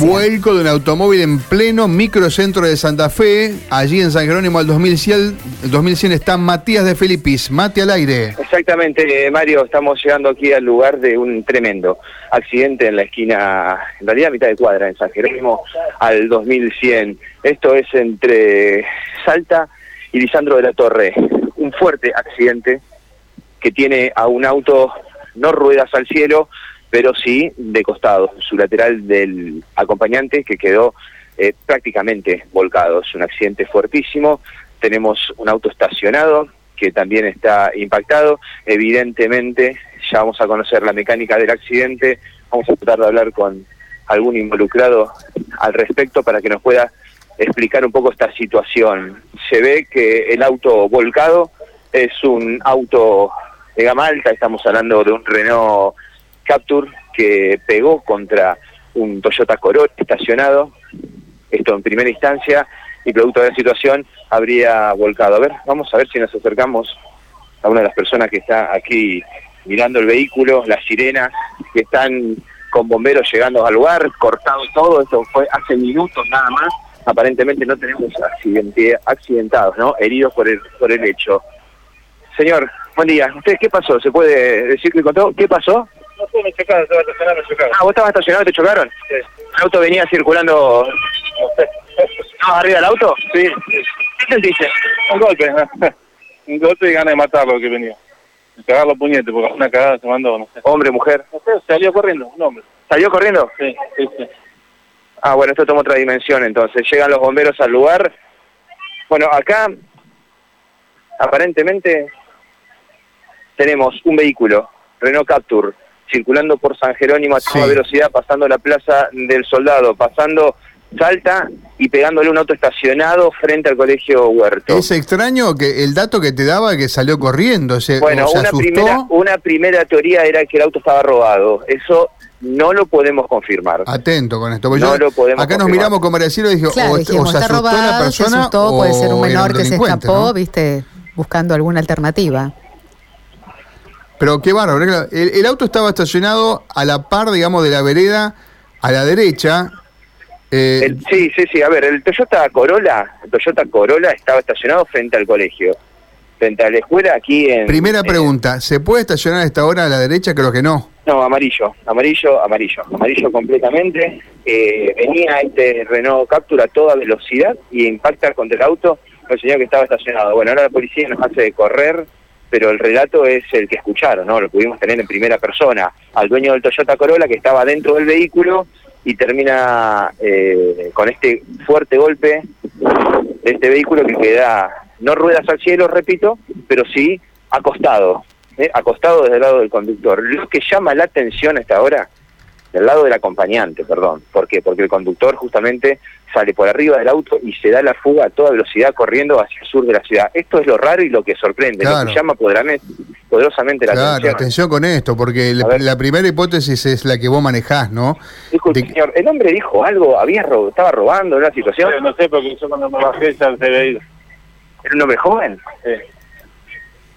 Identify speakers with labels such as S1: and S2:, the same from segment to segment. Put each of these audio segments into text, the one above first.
S1: Vuelco de un automóvil en pleno microcentro de Santa Fe. Allí en San Jerónimo al 2100, el 2100 está Matías de Felipis. Mate al aire.
S2: Exactamente, eh, Mario, estamos llegando aquí al lugar de un tremendo accidente en la esquina, en realidad a mitad de cuadra, en San Jerónimo al 2100. Esto es entre Salta y Lisandro de la Torre. Un fuerte accidente que tiene a un auto no ruedas al cielo, pero sí de costado, su lateral del acompañante que quedó eh, prácticamente volcado. Es un accidente fuertísimo, tenemos un auto estacionado que también está impactado, evidentemente ya vamos a conocer la mecánica del accidente, vamos a tratar de hablar con algún involucrado al respecto para que nos pueda explicar un poco esta situación. Se ve que el auto volcado es un auto de gama alta, estamos hablando de un Renault Capture que pegó contra un Toyota Corolla estacionado, esto en primera instancia, y producto de la situación habría volcado. A ver, vamos a ver si nos acercamos a una de las personas que está aquí mirando el vehículo, las sirenas que están con bomberos llegando al lugar, cortado todo, esto fue hace minutos nada más, aparentemente no tenemos accidentados, ¿no? Heridos por el, por el hecho. Señor, buen día. ¿Usted qué pasó? ¿Se puede decir que contó? ¿Qué pasó?
S3: No me chocaron, estaba estacionado, me chocaron.
S2: Ah, vos estabas estacionado, te chocaron.
S3: Sí.
S2: ¿El auto venía circulando
S3: No sé.
S2: ¿Estabas arriba del auto?
S3: Sí.
S2: ¿Qué sentiste?
S3: Un golpe, un golpe y ganas de matarlo que venía. De cagar los puñetes, porque una cagada se mandó, no sé.
S2: Hombre, mujer.
S3: No sé, salió corriendo, un hombre.
S2: ¿Salió corriendo?
S3: Sí, sí, sí.
S2: Ah, bueno, esto toma otra dimensión entonces. Llegan los bomberos al lugar. Bueno, acá aparentemente tenemos un vehículo, Renault Capture, circulando por San Jerónimo a toda
S1: Sí.
S2: velocidad, pasando la Plaza del Soldado, pasando Salta y pegándole un auto estacionado frente al Colegio Huerto.
S1: Es extraño que el dato que te daba que salió corriendo. Se,
S2: Bueno,
S1: o se
S2: una
S1: asustó.
S2: primera, una primera teoría era que el auto estaba robado. Eso no lo podemos confirmar.
S1: Atento con esto. porque
S2: No
S1: yo-
S2: lo podemos
S1: acá nos miramos con Marecielo y dije,
S4: Claro,
S1: o,
S4: dijimos,
S1: o se asustó la
S4: robado, se
S1: persona.
S4: asustó, puede ser un
S1: o
S4: menor que se escapó,
S1: ¿no?
S4: viste, buscando alguna alternativa.
S1: Pero qué bárbaro. El, el auto estaba estacionado a la par, digamos, de la vereda a la derecha. Eh,
S2: El- sí, sí, sí. A ver, el Toyota Corolla, el Toyota Corolla estaba estacionado frente al colegio, frente a la escuela aquí en.
S1: primera
S2: en-
S1: pregunta, ¿se puede estacionar a esta hora a la derecha? Creo que no.
S2: no, amarillo, amarillo, amarillo, amarillo completamente. Eh, venía este Renault Captura a toda velocidad y impacta contra el auto el señor que estaba estacionado. Bueno, ahora la policía nos hace correr, pero el relato es el que escucharon, ¿no? Lo pudimos tener en primera persona. Al dueño del Toyota Corolla que estaba dentro del vehículo y termina eh, con este fuerte golpe de este vehículo que queda, no ruedas al cielo, repito, pero sí acostado, ¿eh? acostado desde el lado del conductor. Lo que llama la atención hasta ahora, del lado del acompañante, perdón. ¿Por qué? Porque el conductor justamente sale por arriba del auto y se da la fuga a toda velocidad corriendo hacia el sur de la ciudad. Esto es lo raro y lo que sorprende, lo que llama poderamente- poderosamente la
S1: Claro,
S2: atención.
S1: atención con esto, porque la, primera hipótesis es la que vos manejás, ¿no?
S2: Disculpe,
S1: De-
S2: señor, el hombre dijo algo, había ro- estaba robando en una situación,
S3: No sé, porque yo cuando me bajé ya se había ido.
S2: era un hombre joven.
S3: Sí.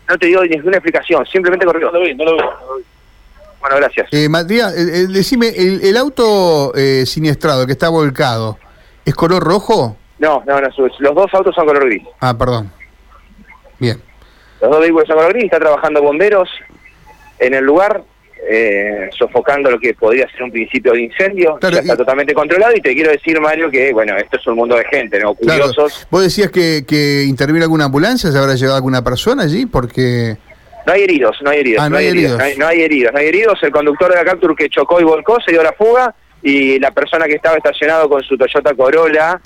S2: No te dio ninguna explicación, simplemente corrió.
S3: No lo vi, no lo vi. no lo vi.
S2: Bueno, gracias.
S1: Eh, Matías, eh, eh, decime, el, el auto eh, siniestrado, que está volcado, ¿es color rojo?
S2: No, no, no, los dos autos son color gris.
S1: Ah, perdón. Bien.
S2: Los dos vehículos son color gris, está trabajando bomberos en el lugar, eh, sofocando lo que podría ser un principio de incendio.
S1: Claro,
S2: ya está
S1: y-
S2: totalmente controlado y te quiero decir, Mario, que bueno, esto es un mundo de gente, ¿no?
S1: Claro.
S2: Curiosos.
S1: ¿Vos decías que, que intervino alguna ambulancia? ¿Se habrá llevado alguna persona allí? Porque...
S2: No hay heridos, no hay heridos.
S1: Ah, no hay heridos.
S2: No hay, no hay heridos, no hay heridos. El conductor de la Capture que chocó y volcó se dio la fuga y la persona que estaba estacionado con su Toyota Corolla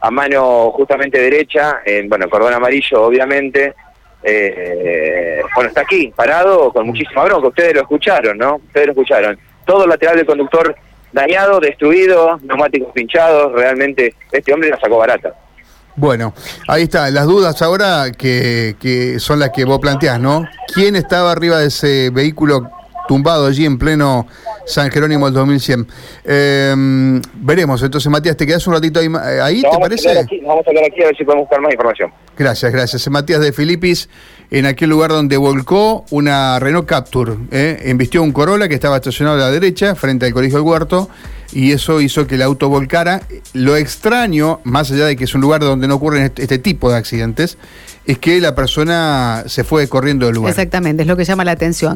S2: a mano justamente derecha, en, bueno, cordón amarillo obviamente, eh, bueno, está aquí, parado con muchísima bronca. Ustedes lo escucharon, ¿no? Ustedes lo escucharon. Todo el lateral del conductor dañado, destruido, neumáticos pinchados, realmente este hombre la sacó barata.
S1: Bueno, ahí está, las dudas ahora que, que son las que vos planteás, ¿no? ¿Quién estaba arriba de ese vehículo tumbado allí en pleno San Jerónimo del 2100? Eh, veremos, entonces Matías, ¿te quedás un ratito ahí, eh, ahí te parece?
S2: aquí- vamos a hablar aquí a ver si podemos buscar más información.
S1: Gracias, gracias. Matías de Filipis, en aquel lugar donde volcó una Renault Capture. ¿eh? Embistió un Corolla que estaba estacionado a la derecha, frente al Colegio del Huerto, y eso hizo que el auto volcara. Lo extraño, más allá de que es un lugar donde no ocurren este, este tipo de accidentes, es que la persona se fue corriendo del lugar.
S4: Exactamente, es lo que llama la atención.